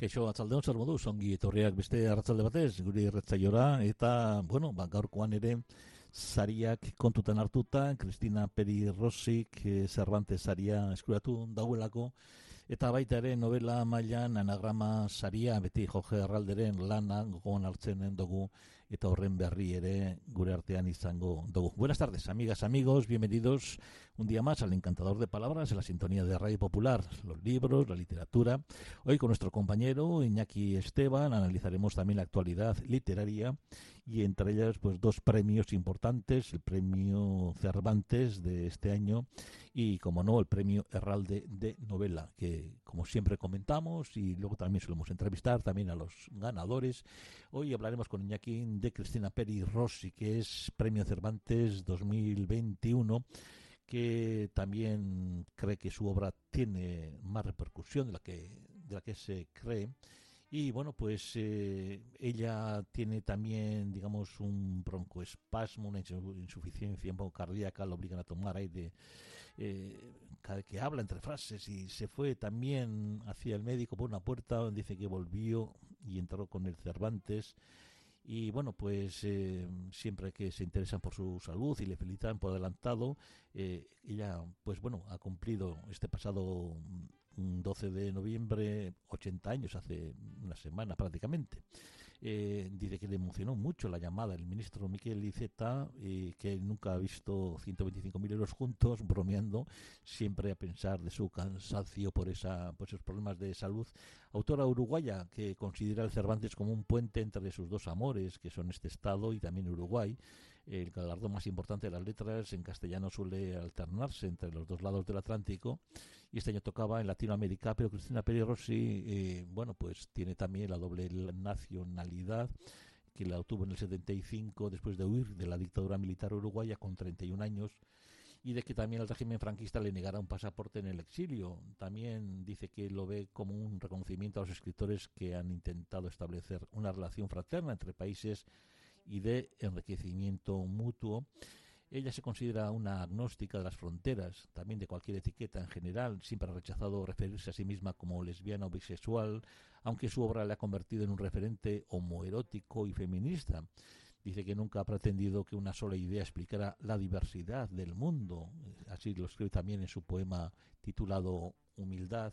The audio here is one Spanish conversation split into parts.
Keixo atzaldeon zer moduz, ongi etorriak beste arratzalde batez, guri erretzaiora, eta, bueno, ba, gaurkoan ere, sariak kontutan hartuta, Cristina Peri Rosik eh, Cervantes saria eskuratu dauelako, eta baita ere novela mailan anagrama saria beti Jorge lana gogoan hartzen dugu eta horren berri ere gure artean izango dugu. Buenas tardes, amigas, amigos, bienvenidos un día más al encantador de palabras en la sintonía de Radio Popular, los libros, la literatura. Hoy con nuestro compañero Iñaki Esteban analizaremos también la actualidad literaria y entre ellas pues dos premios importantes, el premio Cervantes de este año y como no el premio Herralde de novela que como siempre comentamos y luego también solemos entrevistar también a los ganadores. Hoy hablaremos con Iñaki de Cristina Peri Rossi que es premio Cervantes 2021 que también cree que su obra tiene más repercusión de la que de la que se cree y bueno, pues eh, ella tiene también, digamos, un broncoespasmo, una insuficiencia cardíaca, lo obligan a tomar aire eh, que habla entre frases y se fue también hacia el médico por una puerta, dice que volvió y entró con el Cervantes y bueno, pues eh, siempre que se interesan por su salud y le felicitan por adelantado, eh, ella, pues bueno, ha cumplido este pasado 12 de noviembre 80 años, hace una semana prácticamente. Eh, dice que le emocionó mucho la llamada del ministro Miquel Iceta, y que nunca ha visto 125.000 euros juntos, bromeando, siempre a pensar de su cansancio por, esa, por esos problemas de salud. Autora uruguaya que considera el Cervantes como un puente entre sus dos amores, que son este Estado y también Uruguay. El galardón más importante de las letras en castellano suele alternarse entre los dos lados del Atlántico y este año tocaba en Latinoamérica, pero Cristina Peri Rossi, eh, bueno, pues tiene también la doble nacionalidad que la obtuvo en el 75 después de huir de la dictadura militar uruguaya con 31 años y de que también el régimen franquista le negara un pasaporte en el exilio. También dice que lo ve como un reconocimiento a los escritores que han intentado establecer una relación fraterna entre países y de enriquecimiento mutuo. Ella se considera una agnóstica de las fronteras, también de cualquier etiqueta en general, siempre ha rechazado referirse a sí misma como lesbiana o bisexual, aunque su obra le ha convertido en un referente homoerótico y feminista. Dice que nunca ha pretendido que una sola idea explicara la diversidad del mundo, así lo escribe también en su poema titulado Humildad.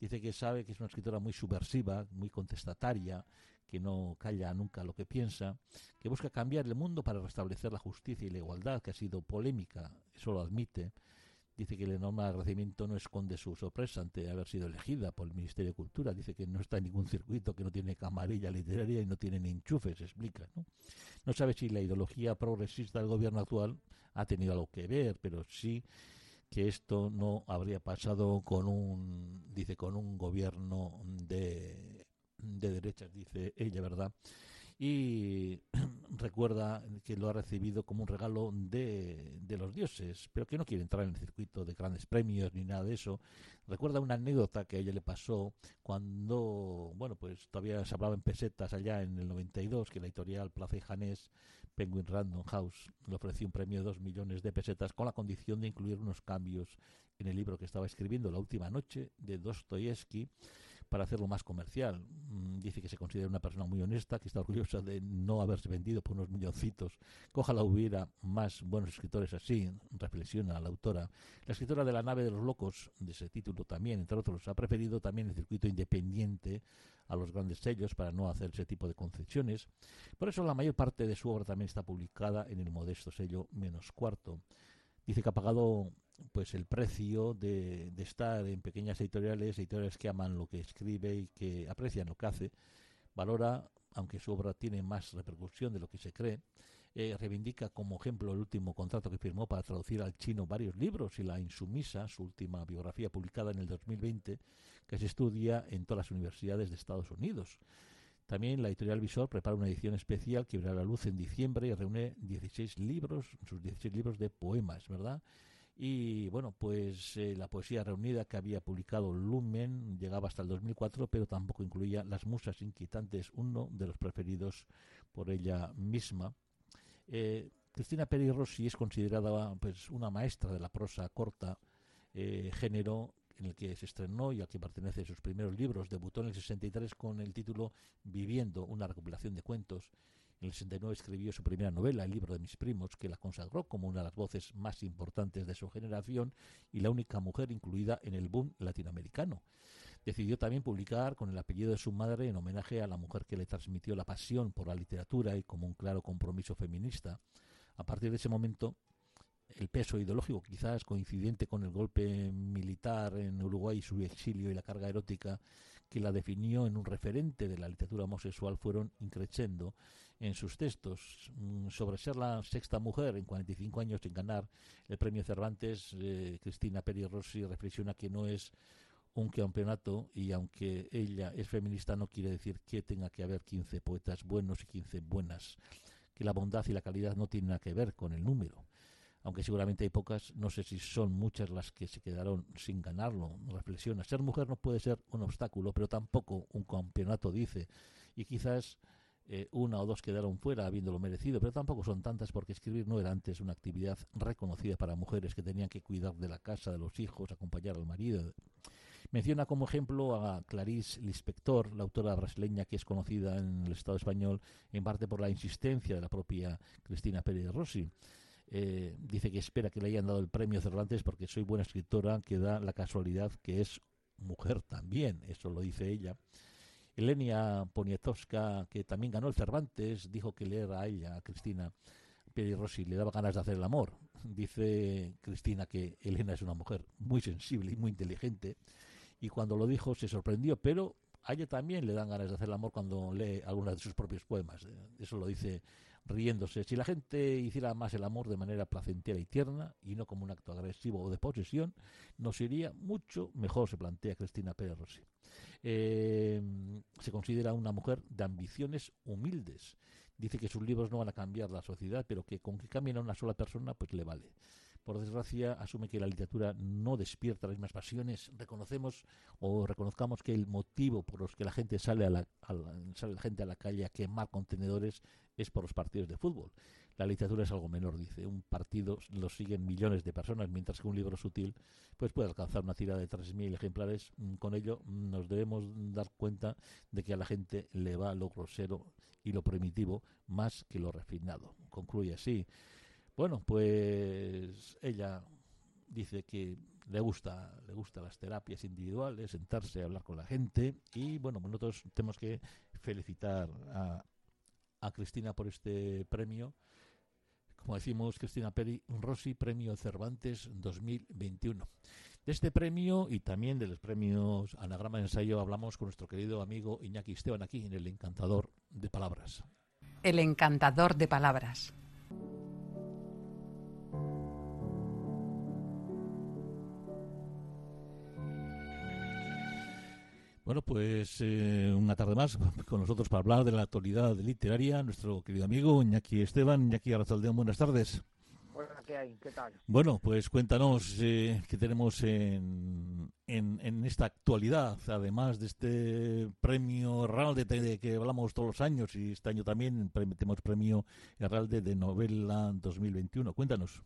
Dice que sabe que es una escritora muy subversiva, muy contestataria, que no calla nunca lo que piensa, que busca cambiar el mundo para restablecer la justicia y la igualdad, que ha sido polémica, eso lo admite. Dice que el enorme agradecimiento no esconde su sorpresa ante haber sido elegida por el Ministerio de Cultura. Dice que no está en ningún circuito, que no tiene camarilla literaria y no tiene ni enchufes, explica. ¿no? no sabe si la ideología progresista del gobierno actual ha tenido algo que ver, pero sí que esto no habría pasado con un, dice, con un gobierno de de derechas, dice ella, ¿verdad? Y recuerda que lo ha recibido como un regalo de, de, los dioses, pero que no quiere entrar en el circuito de grandes premios ni nada de eso. Recuerda una anécdota que a ella le pasó cuando, bueno, pues todavía se hablaba en pesetas allá en el 92, que la editorial Plaza y Janés, Penguin Random House, le ofreció un premio de dos millones de pesetas con la condición de incluir unos cambios en el libro que estaba escribiendo, La última noche, de Dostoyevsky, para hacerlo más comercial. Mm, dice que se considera una persona muy honesta, que está orgullosa de no haberse vendido por unos milloncitos. Ojalá hubiera más buenos escritores así, reflexiona la autora. La escritora de La nave de los locos, de ese título también, entre otros, ha preferido también el circuito independiente a los grandes sellos para no hacer ese tipo de concesiones. Por eso la mayor parte de su obra también está publicada en el modesto sello Menos Cuarto. Dice que ha pagado pues el precio de, estar en pequeñas editoriales, editoriales que aman lo que escribe y que aprecian lo que hace, valora, aunque su obra tiene más repercusión de lo que se cree, Eh, reivindica como ejemplo el último contrato que firmó para traducir al chino varios libros y La Insumisa, su última biografía publicada en el 2020, que se estudia en todas las universidades de Estados Unidos. También la editorial Visor prepara una edición especial que verá la luz en diciembre y reúne 16 libros, sus 16 libros de poemas, ¿verdad? Y bueno, pues eh, la poesía reunida que había publicado Lumen llegaba hasta el 2004, pero tampoco incluía Las Musas Inquietantes, uno de los preferidos por ella misma. Eh, Cristina Peri Rossi es considerada pues una maestra de la prosa corta, eh, género en el que se estrenó y al que pertenece sus primeros libros. Debutó en el 63 con el título Viviendo, una recopilación de cuentos en el 69 escribió su primera novela, El libro de mis primos, que la consagró como una de las voces más importantes de su generación y la única mujer incluida en el boom latinoamericano. Decidió también publicar con el apellido de su madre en homenaje a la mujer que le transmitió la pasión por la literatura y como un claro compromiso feminista. A partir de ese momento, el peso ideológico, quizás coincidente con el golpe militar en Uruguay, su exilio y la carga erótica que la definió en un referente de la literatura homosexual, fueron increciendo en sus textos. Mm, sobre ser la sexta mujer en 45 años en ganar el premio Cervantes, eh, Cristina Peri Rossi reflexiona que no es un campeonato y aunque ella es feminista no quiere decir que tenga que haber 15 poetas buenos y 15 buenas, que la bondad y la calidad no tienen nada que ver con el número. Aunque seguramente hay pocas, no sé si son muchas las que se quedaron sin ganarlo. Reflexiona, ser mujer no puede ser un obstáculo, pero tampoco un campeonato, dice. Y quizás eh, una o dos quedaron fuera habiéndolo merecido, pero tampoco son tantas porque escribir no era antes una actividad reconocida para mujeres que tenían que cuidar de la casa, de los hijos, acompañar al marido. Menciona como ejemplo a Clarice Lispector, la autora brasileña que es conocida en el Estado español en parte por la insistencia de la propia Cristina Pérez Rossi. Eh, dice que espera que le hayan dado el premio Cervantes porque soy buena escritora, que da la casualidad que es mujer también, eso lo dice ella. Elenia Poniatowska, que también ganó el Cervantes, dijo que leer a ella, a Cristina Peri Rossi, le daba ganas de hacer el amor. Dice Cristina que Elena es una mujer muy sensible y muy inteligente, y cuando lo dijo se sorprendió, pero a ella también le dan ganas de hacer el amor cuando lee algunas de sus propios poemas. Eso lo dice riéndose. Si la gente hiciera más el amor de manera placentera y tierna y no como un acto agresivo o de posesión, nos iría mucho mejor, se plantea Cristina Pérez Rossi. Eh, se considera una mujer de ambiciones humildes. Dice que sus libros no van a cambiar la sociedad, pero que con que cambien a una sola persona, pues le vale. Por desgracia, asume que la literatura no despierta las mismas pasiones. Reconocemos o reconozcamos que el motivo por los que la gente sale a la, sale la gente a la calle a quemar contenedores es por los partidos de fútbol. La literatura es algo menor, dice. Un partido lo siguen millones de personas, mientras que un libro sutil pues puede alcanzar una tira de 3.000 ejemplares. Mm, con ello nos debemos dar cuenta de que a la gente le va lo grosero y lo primitivo más que lo refinado. Concluye así. Bueno, pues ella dice que le gusta, le gusta las terapias individuales, sentarse a hablar con la gente y bueno, nosotros tenemos que felicitar a, a Cristina por este premio. Como decimos, Cristina Peri Rossi, Premio Cervantes 2021. De este premio y también de los premios Anagrama de Ensayo hablamos con nuestro querido amigo Iñaki Esteban aquí en El Encantador de Palabras. El Encantador de Palabras. Bueno, pues eh, una tarde más con nosotros para hablar de la actualidad literaria, nuestro querido amigo Iñaki Esteban. Iñaki Arrachaldeón, buenas tardes. ¿qué hay? ¿Qué tal? Bueno, pues cuéntanos eh, qué tenemos en, en, esta actualidad, además de este premio Herralde de que hablamos todos los años y este año también tenemos premio Herralde de novela 2021. Cuéntanos.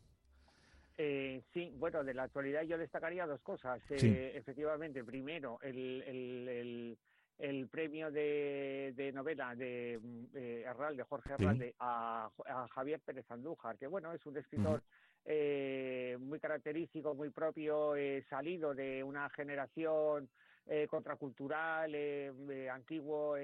Eh, sí, bueno, de la actualidad yo destacaría dos cosas. Eh, efectivamente, primero, el, el, el, premio de, novela de eh, de Jorge Herralde, a, Javier Pérez Andújar, que bueno, es un escritor eh, muy característico, muy propio, salido de una generación eh, contracultural, eh, antiguo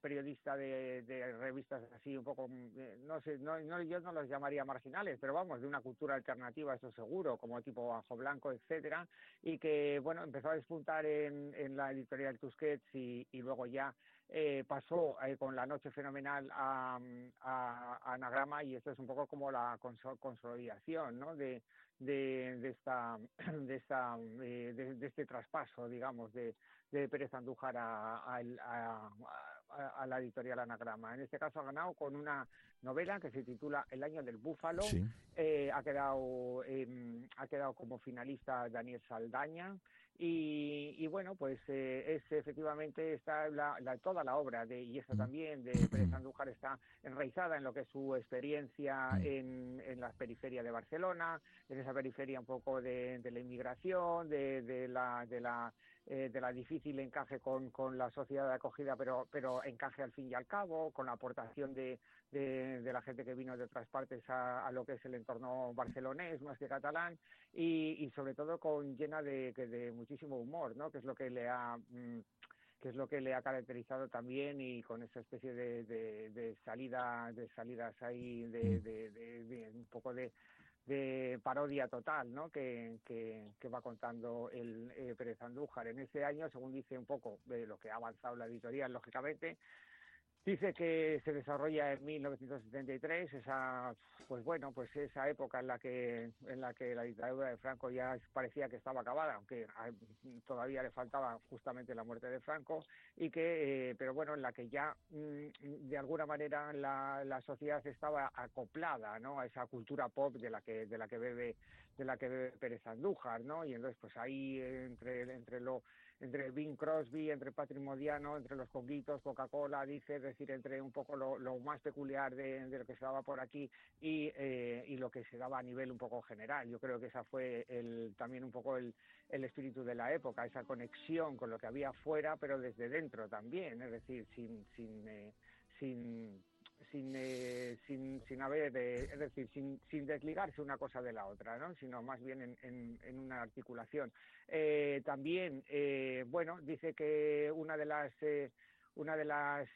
periodista de, revistas así un poco, no sé, no, yo no los llamaría marginales, pero vamos, de una cultura alternativa, eso seguro, como tipo Bajo Blanco, etcétera, y que, bueno, empezó a despuntar en, en la editorial Tusquets y, y luego ya eh, pasó eh, con La Noche Fenomenal a, Anagrama y esto es un poco como la consolidación ¿no? de, de, esta, de, esta eh, de, este traspaso, digamos, de, de Pérez Andújar a, a, la editorial Anagrama. En este caso ha ganado con una novela que se titula El año del búfalo. ha, quedado, em, ha quedado como finalista Daniel Saldaña. Y, bueno, pues eh, es efectivamente está la, toda la obra de y esta también de Pérez Andújar está enraizada en lo que es su experiencia en, en la periferia de Barcelona, en esa periferia un poco de, la inmigración, de, de la de la eh, de la difícil encaje con, con, la sociedad de acogida, pero, pero encaje al fin y al cabo, con la aportación de, de, la gente que vino de otras partes a, lo que es el entorno barcelonés más que catalán y, y sobre todo con llena de, de muchísimo humor, ¿no? que es lo que le ha... Mm, que es lo que le ha caracterizado también y con esa especie de, de, salida de salidas ahí de, de, un poco de, de parodia total ¿no? que, que, va contando el eh, Pérez Andújar. En ese año, según dice un poco de lo que ha avanzado la editorial, lógicamente, Dice que se desarrolla en 1973, esa, pues bueno, pues esa época en la que en la que la dictadura de Franco ya parecía que estaba acabada, aunque todavía le faltaba justamente la muerte de Franco y que, eh, pero bueno, en la que ya mm, de alguna manera la, la sociedad estaba acoplada, ¿no? A esa cultura pop de la que de la que bebe de la que bebe Pérez Andújar, ¿no? Y entonces pues ahí entre entre lo entre Bing Crosby, entre Patrimoniano, entre los conguitos, Coca-Cola, dice, es decir, entre un poco lo, más peculiar de, lo que se daba por aquí y, eh, y, lo que se daba a nivel un poco general. Yo creo que esa fue el, también un poco el, el espíritu de la época, esa conexión con lo que había fuera, pero desde dentro también, es decir, sin, sin, eh, sin sin, eh, sin, sin haber, eh, es decir, sin, sin desligarse una cosa de la otra, ¿no? sino más bien en, en, una articulación. Eh, también, bueno, dice que una de las una de las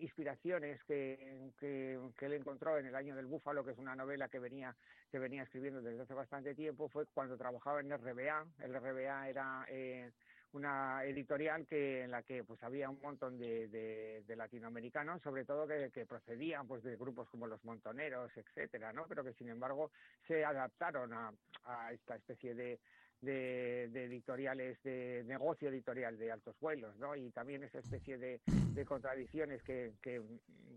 inspiraciones que, que, que, él encontró en el año del búfalo, que es una novela que venía que venía escribiendo desde hace bastante tiempo, fue cuando trabajaba en RBA. El RBA era una editorial que en la que pues había un montón de, de, latinoamericanos sobre todo que, procedían pues de grupos como los montoneros etcétera no pero que sin embargo se adaptaron a, a esta especie de, de, editoriales de negocio editorial de altos vuelos no y también esa especie de, de contradicciones que, que,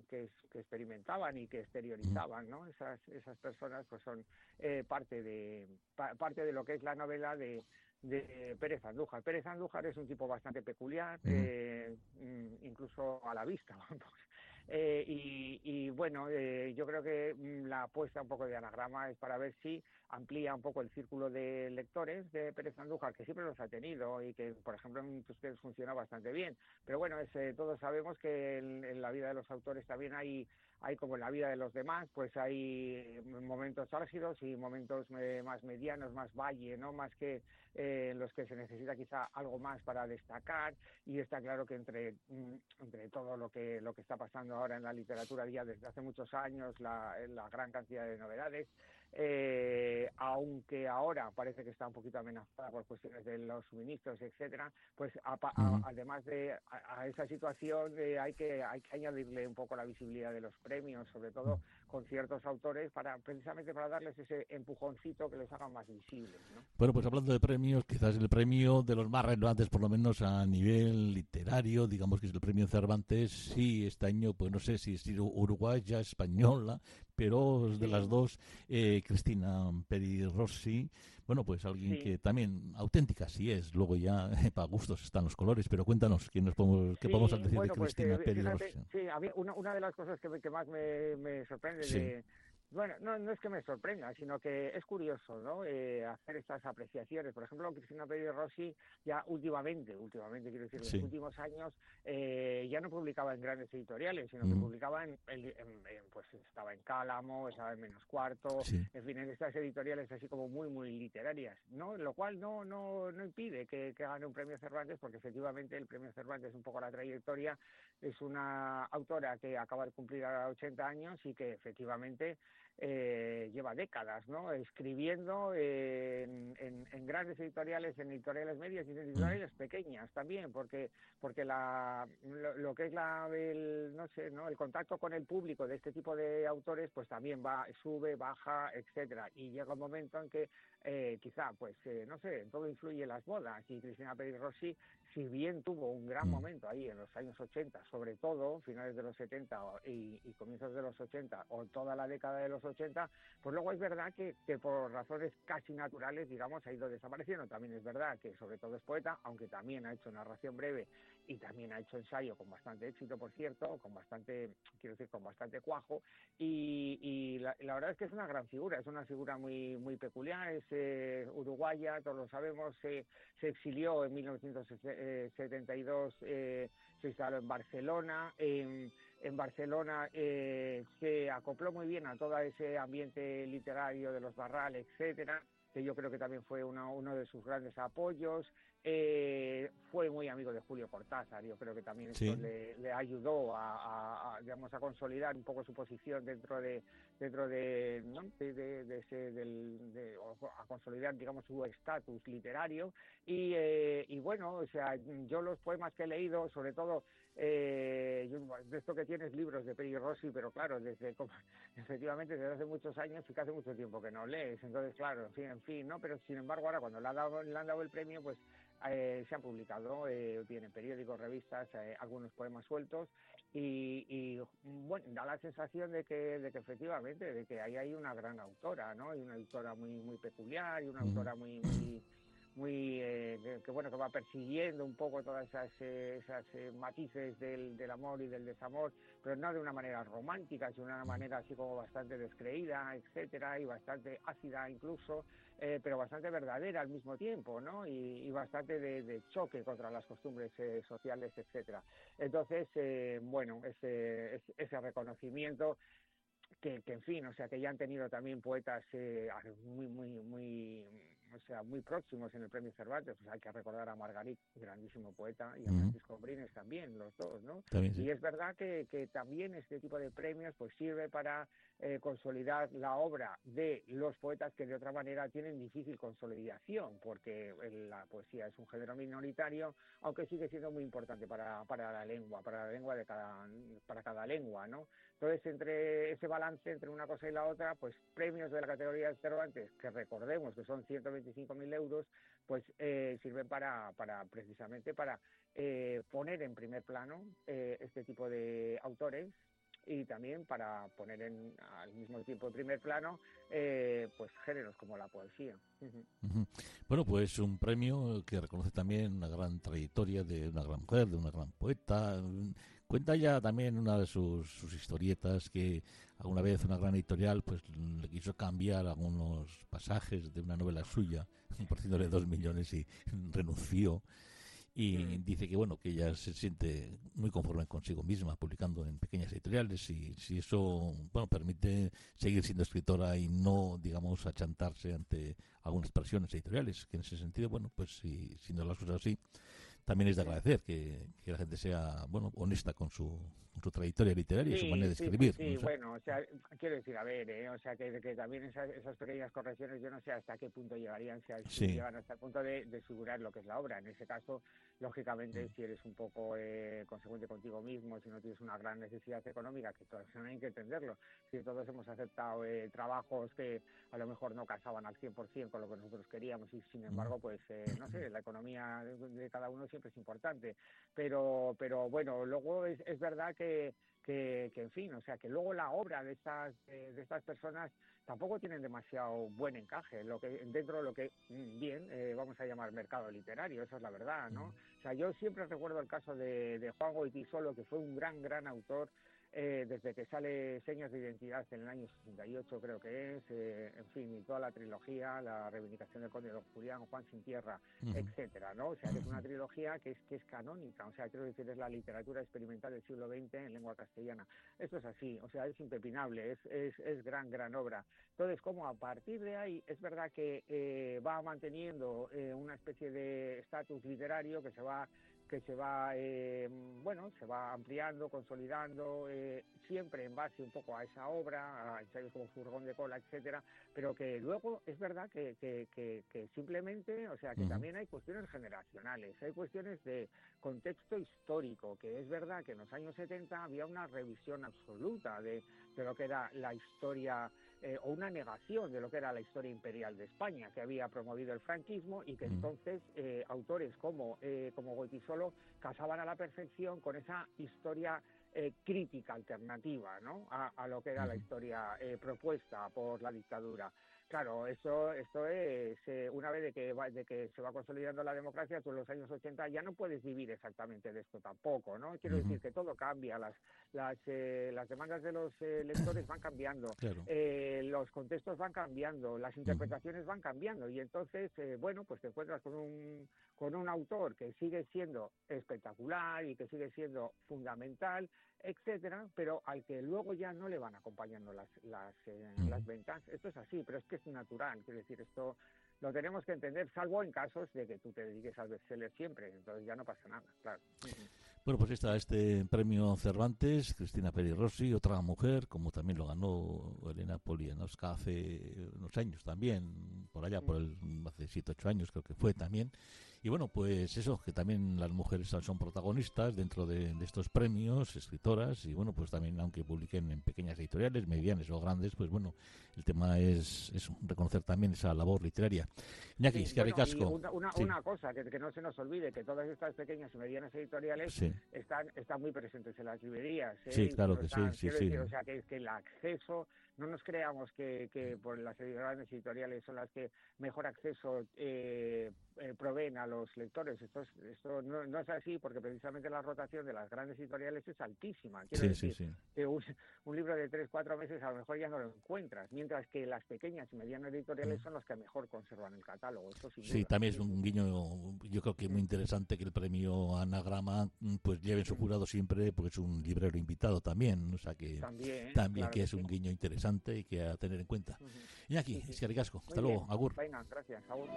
que, experimentaban y que exteriorizaban no esas esas personas pues son eh, parte de parte de lo que es la novela de de Pérez Andújar. Pérez Andújar es un tipo bastante peculiar, eh, mm, incluso a la vista. Eh, y, bueno, eh, yo creo que mm, la apuesta un poco de anagrama es para ver si amplía un poco el círculo de lectores de Pérez Andújar, que siempre los ha tenido y que, por ejemplo, en ustedes funciona bastante bien. Pero bueno, todos sabemos que en, la vida de los autores también hay hay como en la vida de los demás, pues hay momentos álgidos y momentos eh, más medianos, más valle, ¿no? Más que eh, en los que se necesita quizá algo más para destacar y está claro que entre, mm, entre todo lo que, lo que está pasando ahora en la literatura ya desde hace muchos años, la, la gran cantidad de novedades, eh, aunque ahora parece que está un poquito amenazada por cuestiones de los suministros, etcétera, pues además de a, esa situación eh, hay que hay que añadirle un poco la visibilidad de los premios, sobre todo con ciertos autores para precisamente para darles ese empujoncito que les haga más visibles. Bueno, pues hablando de premios, quizás el premio de los más relevantes, por lo menos a nivel literario, digamos que es el premio Cervantes, sí, este año, pues no sé si es uruguaya, española, pero de las dos, eh, Cristina Peri Rossi, bueno, pues alguien que también auténtica sí es, luego ya para gustos están los colores, pero cuéntanos, ¿qué, nos podemos, qué podemos decir de pues, Cristina eh, Peri Rossi? Sí, una, una de las cosas que, que más me, me sorprende de Bueno, no, no es que me sorprenda, sino que es curioso, ¿no? Eh, hacer estas apreciaciones. Por ejemplo, Cristina Pérez Rossi ya últimamente, últimamente quiero decir, en los últimos años, eh, ya no publicaba en grandes editoriales, sino que publicaba en, pues estaba en Cálamo, estaba en Menos Cuarto, en fin, en estas editoriales así como muy, muy literarias, ¿no? Lo cual no, no, no impide que, que gane un premio Cervantes, porque efectivamente el premio Cervantes, un poco la trayectoria, es una autora que acaba de cumplir a 80 años y que efectivamente eh, lleva décadas, ¿no? Escribiendo en, grandes editoriales, en editoriales medias y en editoriales pequeñas también, porque porque la lo, que es la el, no sé, ¿no? El contacto con el público de este tipo de autores, pues también va sube, baja, etcétera, y llega un momento en que eh, quizá, pues eh, no sé, todo influye en las bodas y Cristina Pérez Rossi, si bien tuvo un gran momento ahí en los años 80, sobre todo finales de los 70 y, y comienzos de los 80 o toda la década de los 80, pues luego es verdad que, que, por razones casi naturales, digamos, ha ido desapareciendo. También es verdad que sobre todo es poeta, aunque también ha hecho narración breve y también ha hecho ensayo con bastante éxito, por cierto, con bastante, quiero decir, con bastante cuajo. Y, y la, verdad es que es una gran figura, es una figura muy, muy peculiar, es eh, uruguaya, todos lo sabemos, se exilió en 1972, eh, se instaló en Barcelona. en Barcelona eh, se acopló muy bien a todo ese ambiente literario de los Barral, etcétera, que yo creo que también fue uno, de sus grandes apoyos. Eh, fue muy amigo de Julio Cortázar, yo creo que también eso le, ayudó a, digamos, a consolidar un poco su posición dentro de, dentro de, de, ese, del, a consolidar, digamos, su estatus literario. Y, eh, y bueno, o sea, yo los poemas que he leído, sobre todo eh, de esto que tienes libros de Peri Rossi, pero claro, desde efectivamente desde hace muchos años y que hace mucho tiempo que no lees, entonces claro, en fin, en fin, ¿no? Pero sin embargo ahora cuando le, dado, le han dado el premio, pues eh, se han publicado, eh, tienen periódicos, revistas, eh, algunos poemas sueltos y, bueno, da la sensación de que, de que efectivamente, de que ahí hay una gran autora, ¿no? Y una autora muy, muy peculiar y una autora muy, muy muy eh, que, bueno que va persiguiendo un poco todas esas, eh, esas eh, matices del, del, amor y del desamor pero no de una manera romántica sino de una manera así como bastante descreída etcétera y bastante ácida incluso pero bastante verdadera al mismo tiempo no y, bastante de, choque contra las costumbres sociales etcétera. Entonces bueno ese, ese reconocimiento que, que, en fin, o sea, que ya han tenido también poetas muy, muy, muy, o sea, muy próximos en el premio Cervantes. Pues hay que recordar a Margarit, grandísimo poeta, y a Francisco Brines también, los dos, ¿no? Y es verdad que, que, también este tipo de premios pues sirve para eh, consolidar la obra de los poetas que de otra manera tienen difícil consolidación, porque la poesía es un género minoritario, aunque sigue siendo muy importante para, para la lengua, para la lengua de cada, para cada lengua, ¿no? Entonces, entre ese balance entre una cosa y la otra, pues premios de la categoría de Cervantes, que recordemos que son 125.000 euros, pues eh, sirven para, para precisamente para eh, poner en primer plano eh, este tipo de autores y también para poner en, al mismo tiempo en primer plano pues géneros como la poesía. Bueno, pues un premio que reconoce también una gran trayectoria de una gran mujer, de una gran poeta, Cuenta ya también una de sus, sus, historietas que alguna vez una gran editorial pues le quiso cambiar algunos pasajes de una novela suya de dos millones y renunció y mm. dice que bueno que ella se siente muy conforme consigo misma publicando en pequeñas editoriales y si eso bueno permite seguir siendo escritora y no digamos achantarse ante algunas presiones editoriales que en ese sentido bueno pues si siendo las cosas así también es de agradecer que, que la gente sea bueno honesta con su su trayectoria literaria y su manera de escribir. Sí, bueno, o sea, quiero decir, a ver, ¿eh? o sea, que, que también esas, esas, pequeñas correcciones, yo no sé hasta qué punto llegarían, si, llegan hasta el punto de, de, figurar lo que es la obra. En ese caso, lógicamente, mm. si eres un poco eh, consecuente contigo mismo, si no tienes una gran necesidad económica, que todos hay que entenderlo, si todos hemos aceptado eh, trabajos que a lo mejor no casaban al 100% con lo que nosotros queríamos y sin embargo, mm. pues, eh, no sé, la economía de, cada uno siempre es importante. Pero, pero bueno, luego es, es verdad que que, en fin, o sea, que luego la obra de estas, de estas personas tampoco tienen demasiado buen encaje lo que, dentro de lo que, mm, bien, eh, vamos a llamar mercado literario, esa es la verdad, ¿no? O sea, yo siempre recuerdo el caso de, de Juan Goitisolo, que fue un gran, gran autor, eh, desde que sale Señas de Identidad en el año 68 creo que es, eh, en fin, y toda la trilogía, la reivindicación del Conde de Julián, Juan sin Tierra, etcétera, ¿no? O sea, que es una trilogía que es, que es canónica, o sea, quiero decir, es la literatura experimental del siglo XX en lengua castellana. Esto es así, o sea, es impepinable, es, es, es gran, gran obra. Entonces, como a partir de ahí, es verdad que eh, va manteniendo una especie de estatus literario que se va que se va, eh, bueno, se va ampliando, consolidando, eh, siempre en base un poco a esa obra, a ensayos como Furgón de Cola, etcétera, pero que luego es verdad que, que, que, simplemente, o sea, que también hay cuestiones generacionales, hay cuestiones de contexto histórico, que es verdad que en los años 70 había una revisión absoluta de, de lo que era la historia eh, o una negación de lo que era la historia imperial de España, que había promovido el franquismo y que entonces eh, autores como, eh, como Goitisolo casaban a la perfección con esa historia eh, crítica alternativa ¿no? a, a, lo que era la historia propuesta por la dictadura. Claro, eso, esto es, eh, una vez de que, de que se va consolidando la democracia, tú en los años 80 ya no puedes vivir exactamente de esto tampoco, ¿no? Quiero decir que todo cambia, las, las, eh, las demandas de los eh, lectores van cambiando, los contextos van cambiando, las interpretaciones van cambiando y entonces, bueno, pues te encuentras con un, con un autor que sigue siendo espectacular y que sigue siendo fundamental, etcétera, pero al que luego ya no le van acompañando las, las, eh, las ventas. Esto es así, pero es que es natural. Quiero decir, esto lo tenemos que entender, salvo en casos de que tú te dediques al bestseller siempre, entonces ya no pasa nada, claro. Bueno, pues está este premio Cervantes, Cristina Peri Rossi, otra mujer, como también lo ganó Elena Polianovska hace unos años también, por allá, por el, hace 7, 8 años creo que fue también. Y bueno, pues eso, que también las mujeres son protagonistas dentro de, estos premios, escritoras, y bueno, pues también aunque publiquen en pequeñas editoriales, medianas o grandes, pues bueno, el tema es, reconocer también esa labor literaria. Iñaki, sí, Una, una, cosa, que, no se nos olvide, que todas estas pequeñas y medianas editoriales están, están muy presentes en las librerías. ¿eh? Sí, claro que sí, sí, o sea, que, que el acceso no nos creamos que, que por las grandes editoriales son las que mejor acceso eh, eh, proveen a los lectores. Esto, esto no, es así porque precisamente la rotación de las grandes editoriales es altísima. Quiero decir que un, libro de tres, cuatro meses a lo mejor ya no lo encuentras, mientras que las pequeñas y medianas editoriales mm. son las que mejor conservan el catálogo. sí, también es un guiño, yo creo que muy interesante que el premio Anagrama mm, pues lleve en su jurado siempre, porque es un librero invitado también, o sea que también, que, es un guiño interesante y que a tener en cuenta. Y aquí, es que hasta luego, Agur. Venga, gracias, Agur.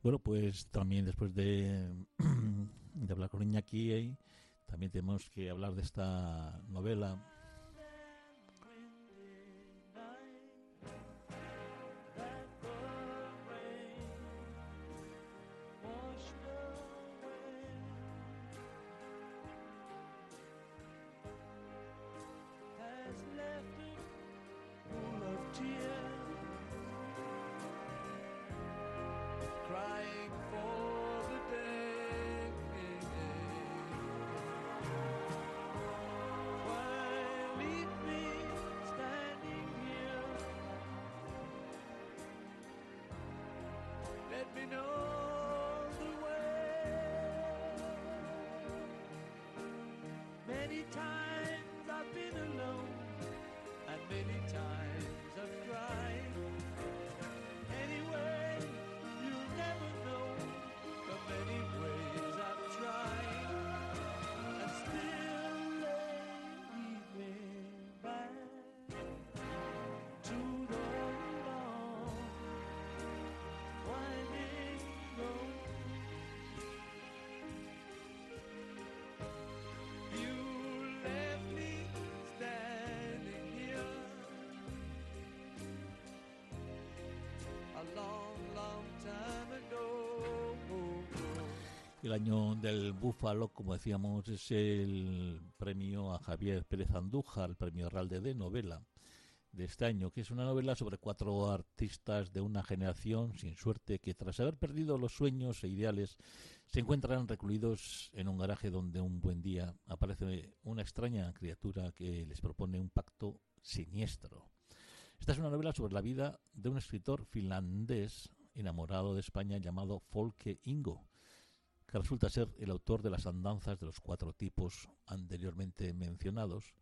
Bueno, pues también después de, hablar con Iñaki, también tenemos que hablar de esta novela let me know the way. Many times I've been alone, and many times. El año del Búfalo, como decíamos, es el premio a Javier Pérez Andújar, el premio Herralde de novela de este año, que es una novela sobre cuatro artistas de una generación sin suerte que tras haber perdido los sueños e ideales se encuentran recluidos en un garaje donde un buen día aparece una extraña criatura que les propone un pacto siniestro. Esta es una novela sobre la vida de un escritor finlandés enamorado de España llamado Folke Ingo, que resulta ser el autor de las andanzas de los cuatro tipos anteriormente mencionados.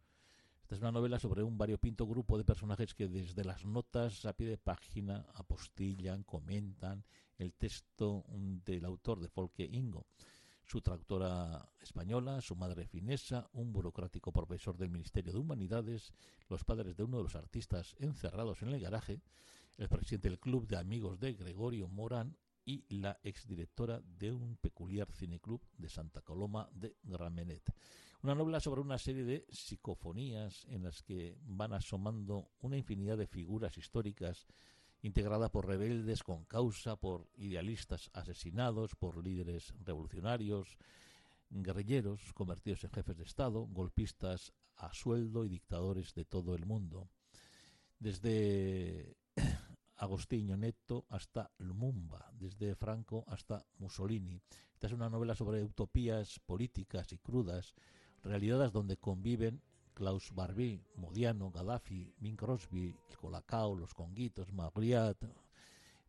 Esta es una novela sobre un variopinto grupo de personajes que desde las notas a pie de página apostillan, comentan el texto del autor de Folke Ingo. Su tractora española, su madre finesa, un burocrático profesor del Ministerio de Humanidades, los padres de uno de los artistas encerrados en el garaje, el presidente del Club de Amigos de Gregorio Morán y la exdirectora de un peculiar cineclub de Santa Coloma de Gramenet. Una novela sobre una serie de psicofonías en las que van asomando una infinidad de figuras históricas integrada por rebeldes con causa, por idealistas asesinados, por líderes revolucionarios, guerrilleros convertidos en jefes de Estado, golpistas a sueldo y dictadores de todo el mundo. Desde Agostinho Neto hasta Lumumba, desde Franco hasta Mussolini. Esta es una novela sobre utopías políticas y crudas, realidades donde conviven Klaus Barbie, Modiano, Gaddafi, Bing Crosby, Colacao, los Conguitos, Magriat,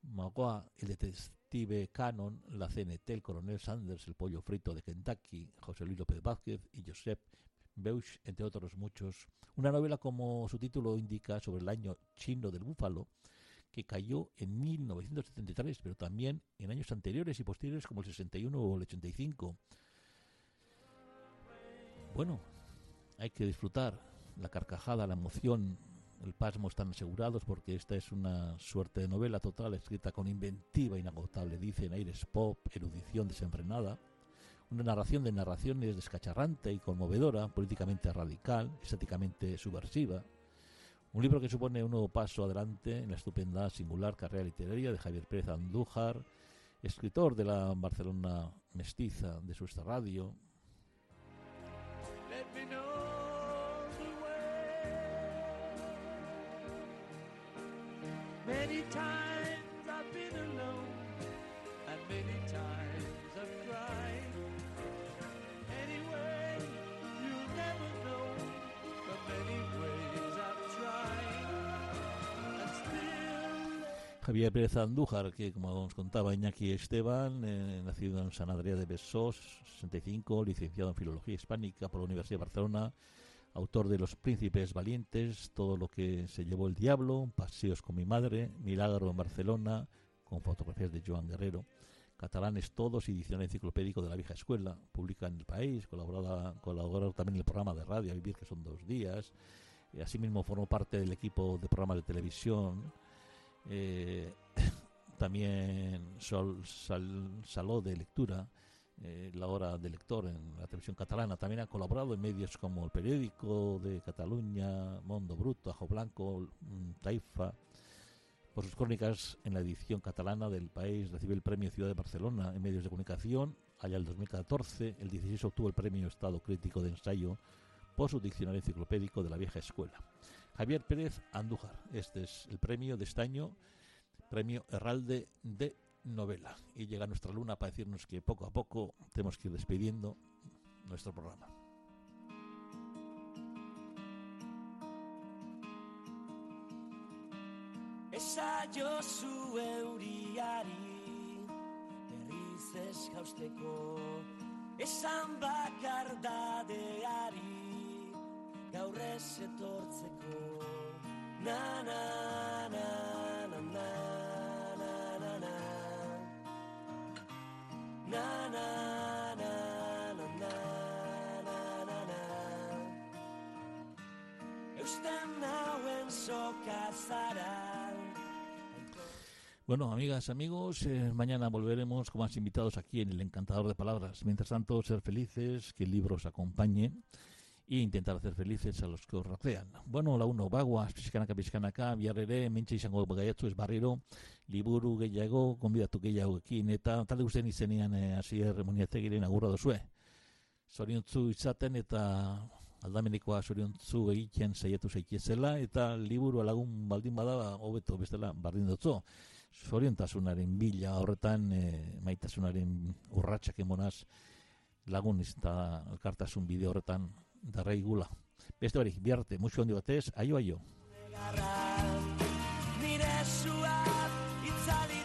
Magua, el detective Cannon, la CNT, el coronel Sanders, el pollo frito de Kentucky, José Luis López Vázquez y Josep Beuch, entre otros muchos. Una novela, como su título indica, sobre el año chino del búfalo, que cayó en 1973, pero también en años anteriores y posteriores como el 61 o el 85. Bueno, hay que disfrutar la carcajada, la emoción, el pasmo están asegurados porque esta es una suerte de novela total escrita con inventiva inagotable, dicen aires pop, erudición desenfrenada, una narración de narraciones descacharrante y conmovedora, políticamente radical, estéticamente subversiva, un libro que supone un nuevo paso adelante en la estupenda, singular carrera literaria de Javier Pérez Andújar, escritor de la Barcelona mestiza de su radio. Javier Pérez Andújar, que como nos contaba Iñaki Esteban, eh, nacido en San Adrià de Besós, 65, licenciado en Filología Hispánica por la Universidad de Barcelona, autor de Los Príncipes Valientes, Todo lo que se llevó el diablo, Paseos con mi madre, Milagro en Barcelona, con fotografías de Joan Guerrero, Catalanes Todos y Diccionario Enciclopédico de la Vieja Escuela, publica en El País, colaborada, colaboró también en el programa de radio Vivir, que son dos días, y asimismo formó parte del equipo de programas de televisión, eh, también saló de lectura, eh, la hora de lector en la televisión catalana. También ha colaborado en medios como el periódico de Cataluña, Mondo Bruto, Ajo Blanco, mm, Taifa. Por sus crónicas en la edición catalana del país recibe el premio Ciudad de Barcelona en medios de comunicación. Allá el 2014, el 16 obtuvo el premio Estado Crítico de Ensayo por su diccionario enciclopédico de la vieja escuela. Javier Pérez Andújar. Este es el premio de este año, premio Herralde de novela. Y llega nuestra luna para decirnos que poco a poco tenemos que ir despidiendo nuestro programa. Bueno, amigas, amigos, eh, mañana volveremos con más invitados aquí en El Encantador de Palabras. Mientras tanto, ser felices, que el libro os acompañe e intentar hacer felices a los que os rodean. Bueno, la uno bagoaz, pizkanaka pizkanaka, bihar ere, mentxe izango gaiatzu ez barriro, liburu gehiago, konbidatu gehiagoekin, eta talde guztien izenean eh, hasier moniategiren agurra dozue. Zoriontzu izaten eta aldamenikoa zoriontzu egiten saiatu zaikiezela, eta liburu lagun baldin bada, hobeto bestela bardin dutzo. Zoriontasunaren bila horretan, e, maitasunaren urratxak emonaz, lagun izta elkartasun bide horretan darrei gula. Beste hori, biarte, musu hondi batez, aio, aio. Nire suat, itzalit